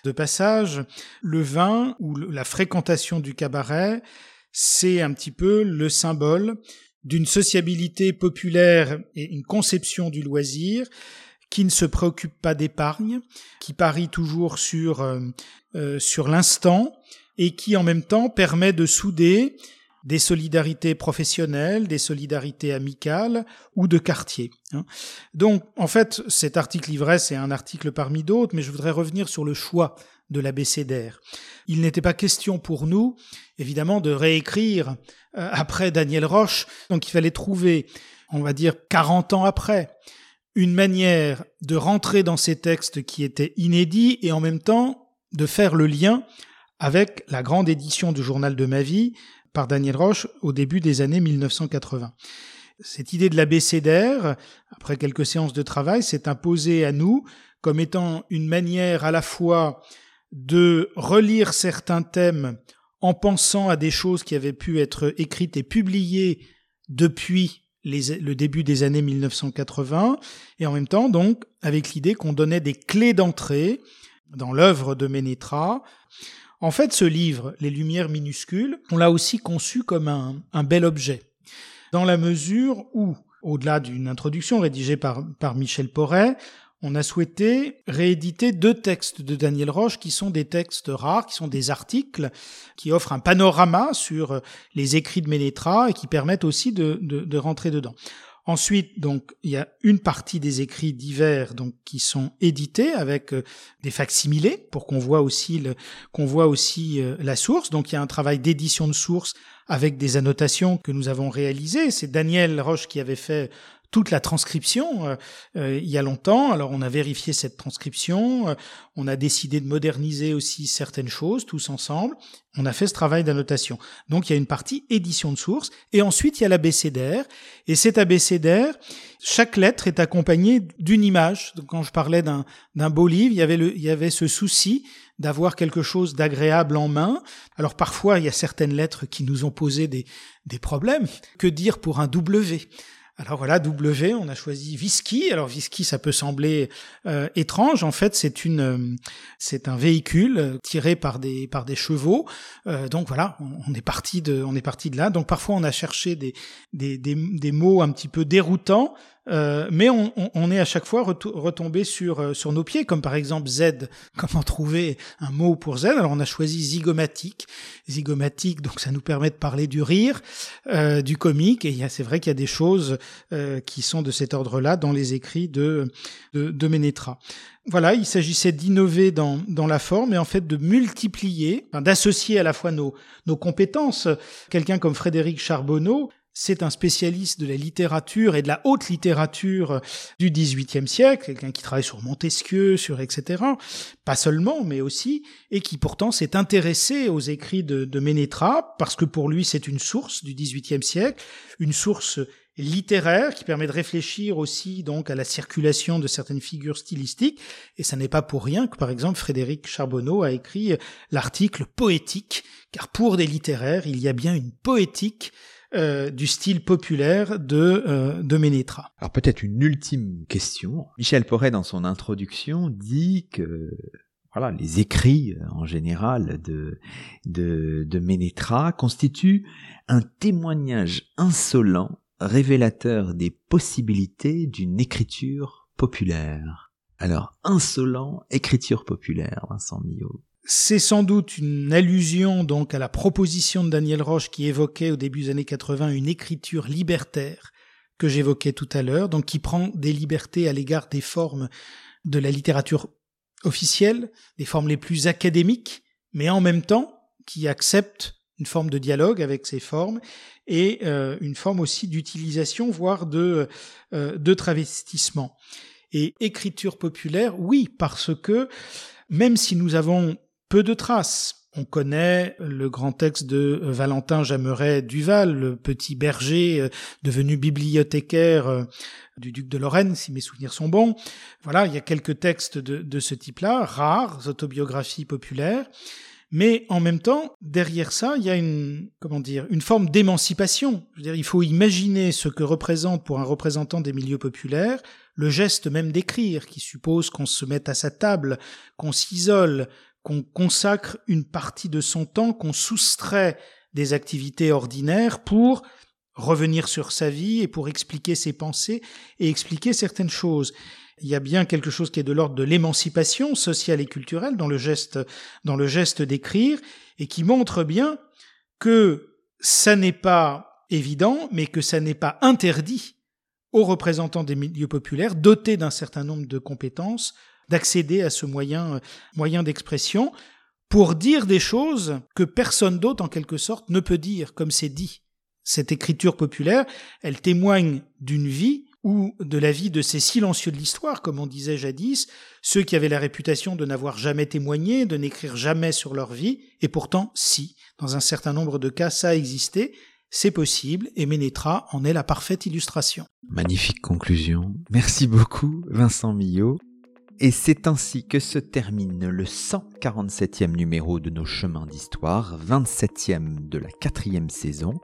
de passage. Le vin ou la fréquentation du cabaret c'est un petit peu le symbole d'une sociabilité populaire et une conception du loisir qui ne se préoccupe pas d'épargne, qui parie toujours sur, euh, euh, sur l'instant et qui en même temps permet de souder des solidarités professionnelles, des solidarités amicales ou de quartier. Hein. Donc, en fait, cet article ivresse est un article parmi d'autres, mais je voudrais revenir sur le choix de l'abécédaire. Il n'était pas question pour nous, évidemment, de réécrire euh, après Daniel Roche, donc il fallait trouver, on va dire, 40 ans après, une manière de rentrer dans ces textes qui étaient inédits et en même temps de faire le lien avec la grande édition du journal de ma vie par Daniel Roche au début des années 1980. Cette idée de l'abécédaire, après quelques séances de travail, s'est imposée à nous comme étant une manière à la fois de relire certains thèmes en pensant à des choses qui avaient pu être écrites et publiées depuis le début des années 1980, et en même temps donc avec l'idée qu'on donnait des clés d'entrée dans l'œuvre de Ménétra. En fait, ce livre, Les Lumières minuscules, on l'a aussi conçu comme un, un, bel objet, dans la mesure où, au-delà d'une introduction rédigée par, par Michel Porret, on a souhaité rééditer deux textes de Daniel Roche qui sont des textes rares, qui sont des articles, qui offrent un panorama sur les écrits de Ménétra et qui permettent aussi de, de rentrer dedans. Ensuite, donc, il y a une partie des écrits divers donc qui sont édités avec euh, des facsimilés pour qu'on voit aussi le, qu'on voit aussi euh, la source. Donc, il y a un travail d'édition de source avec des annotations que nous avons réalisées. C'est Daniel Roche qui avait fait toute la transcription euh, euh, il y a longtemps. Alors on a vérifié cette transcription, euh, on a décidé de moderniser aussi certaines choses tous ensemble. On a fait ce travail d'annotation. Donc il y a une partie édition de source et ensuite il y a l'abécédaire et cet abécédaire, chaque lettre est accompagnée d'une image. Donc, quand je parlais d'un d'un beau livre, il y avait le il y avait ce souci d'avoir quelque chose d'agréable en main. Alors parfois, il y a certaines lettres qui nous ont posé des, des problèmes. Que dire pour un W? Alors voilà, W, on a choisi Whisky. Alors Whisky, ça peut sembler euh, étrange. En fait, c'est une, euh, c'est un véhicule euh, tiré par des par des chevaux. donc voilà, on, est parti de, on est parti de là. Donc parfois, on a cherché des, des, des mots un petit peu déroutants euh, mais on, on, on, est à chaque fois retombé sur, euh, sur nos pieds, comme par exemple Z. Comment trouver un mot pour Z Alors on a choisi zygomatique. Zygomatique, donc ça nous permet de parler du rire, euh, du comique, et c'est vrai qu'il y a des choses euh, qui sont de cet ordre-là dans les écrits de, de, de Ménétra. Voilà, il s'agissait d'innover dans, dans la forme et en fait de multiplier, d'associer à la fois nos, nos compétences. Quelqu'un comme Frédéric Charbonneau c'est un spécialiste de la littérature et de la haute littérature du XVIIIe siècle, quelqu'un qui travaille sur Montesquieu, sur etc. Pas seulement, mais aussi, et qui pourtant s'est intéressé aux écrits de, de Ménétra, parce que pour lui c'est une source du XVIIIe siècle, une source littéraire qui permet de réfléchir aussi donc à la circulation de certaines figures stylistiques et ça n'est pas pour rien que par exemple Frédéric Charbonneau a écrit l'article poétique car pour des littéraires il y a bien une poétique euh, du style populaire de, euh, de Ménétra. Alors peut-être une ultime question. Michel Porret, dans son introduction, dit que voilà, les écrits euh, en général de, de, de Ménétra constituent un témoignage insolent révélateur des possibilités d'une écriture populaire. Alors, insolent, écriture populaire, Vincent Millot. C'est sans doute une allusion donc à la proposition de Daniel Roche qui évoquait au début des années 80 une écriture libertaire que j'évoquais tout à l'heure, donc qui prend des libertés à l'égard des formes de la littérature officielle, des formes les plus académiques, mais en même temps qui accepte une forme de dialogue avec ces formes et euh, une forme aussi d'utilisation, voire de, euh, de travestissement. Et écriture populaire, oui, parce que même si nous avons peu de traces. On connaît le grand texte de Valentin Jameret Duval, le petit berger euh, devenu bibliothécaire euh, du duc de Lorraine, si mes souvenirs sont bons. Voilà, il y a quelques textes de, de ce type-là, rares, autobiographies populaires. Mais en même temps, derrière ça, il y a une, comment dire, une forme d'émancipation. Je veux dire, il faut imaginer ce que représente pour un représentant des milieux populaires le geste même d'écrire, qui suppose qu'on se mette à sa table, qu'on s'isole, qu'on consacre une partie de son temps, qu'on soustrait des activités ordinaires pour revenir sur sa vie et pour expliquer ses pensées et expliquer certaines choses. Il y a bien quelque chose qui est de l'ordre de l'émancipation sociale et culturelle dans le geste, dans le geste d'écrire et qui montre bien que ça n'est pas évident, mais que ça n'est pas interdit aux représentants des milieux populaires dotés d'un certain nombre de compétences d'accéder à ce moyen, moyen d'expression pour dire des choses que personne d'autre, en quelque sorte, ne peut dire, comme c'est dit. Cette écriture populaire, elle témoigne d'une vie ou de la vie de ces silencieux de l'histoire, comme on disait jadis, ceux qui avaient la réputation de n'avoir jamais témoigné, de n'écrire jamais sur leur vie, et pourtant, si, dans un certain nombre de cas, ça a existé, c'est possible, et Ménétra en est la parfaite illustration. Magnifique conclusion. Merci beaucoup, Vincent Millot. Et c'est ainsi que se termine le 147e numéro de nos chemins d'histoire, 27e de la quatrième saison.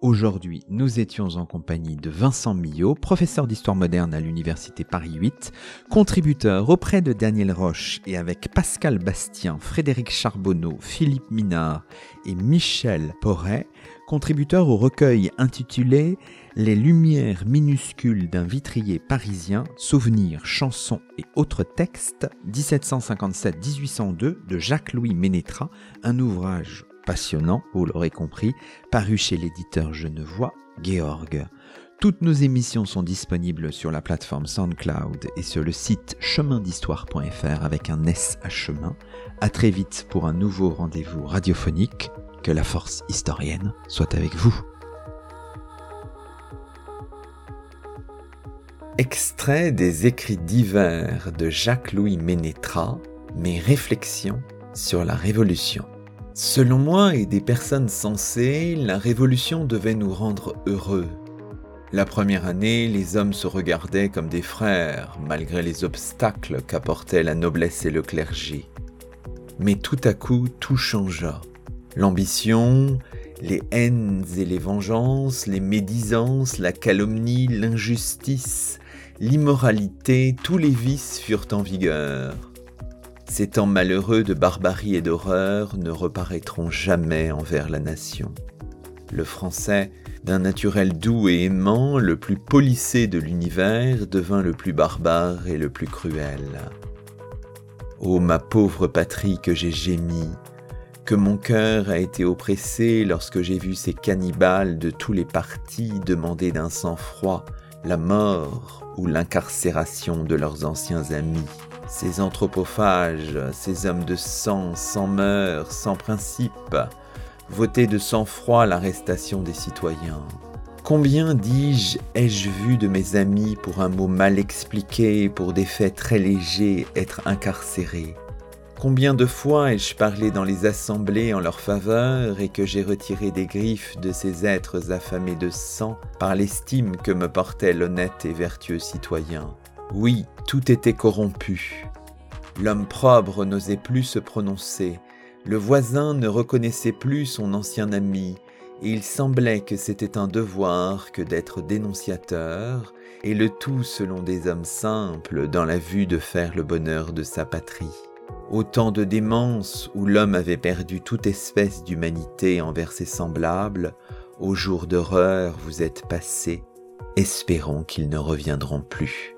Aujourd'hui, nous étions en compagnie de Vincent Millot, professeur d'histoire moderne à l'Université Paris 8, contributeur auprès de Daniel Roche et avec Pascal Bastien, Frédéric Charbonneau, Philippe Minard et Michel Porret, contributeur au recueil intitulé Les lumières minuscules d'un vitrier parisien, souvenirs, chansons et autres textes 1757-1802 de Jacques-Louis Ménétra, un ouvrage passionnant, vous l'aurez compris, paru chez l'éditeur Genevois Georg. Toutes nos émissions sont disponibles sur la plateforme SoundCloud et sur le site chemindhistoire.fr avec un S à chemin. À très vite pour un nouveau rendez-vous radiophonique. Que la force historienne soit avec vous. Extrait des écrits divers de Jacques-Louis Ménétra, Mes réflexions sur la Révolution. Selon moi et des personnes sensées, la Révolution devait nous rendre heureux, la première année, les hommes se regardaient comme des frères, malgré les obstacles qu'apportaient la noblesse et le clergé. Mais tout à coup, tout changea. L'ambition, les haines et les vengeances, les médisances, la calomnie, l'injustice, l'immoralité, tous les vices furent en vigueur. Ces temps malheureux de barbarie et d'horreur ne reparaîtront jamais envers la nation. Le français d'un naturel doux et aimant, le plus polissé de l'univers devint le plus barbare et le plus cruel. Ô ma pauvre patrie que j'ai gémi, que mon cœur a été oppressé lorsque j'ai vu ces cannibales de tous les partis demander d'un sang-froid la mort ou l'incarcération de leurs anciens amis. Ces anthropophages, ces hommes de sang, sans mœurs, sans principe, voter de sang-froid l'arrestation des citoyens. Combien, dis-je, ai-je vu de mes amis pour un mot mal expliqué, pour des faits très légers, être incarcérés? Combien de fois ai-je parlé dans les assemblées en leur faveur et que j'ai retiré des griffes de ces êtres affamés de sang par l'estime que me portait l'honnête et vertueux citoyen Oui, tout était corrompu. L'homme propre n'osait plus se prononcer, le voisin ne reconnaissait plus son ancien ami, et il semblait que c'était un devoir que d'être dénonciateur, et le tout selon des hommes simples dans la vue de faire le bonheur de sa patrie. Autant de démence où l'homme avait perdu toute espèce d'humanité envers ses semblables, au jour d'horreur vous êtes passés, espérons qu'ils ne reviendront plus.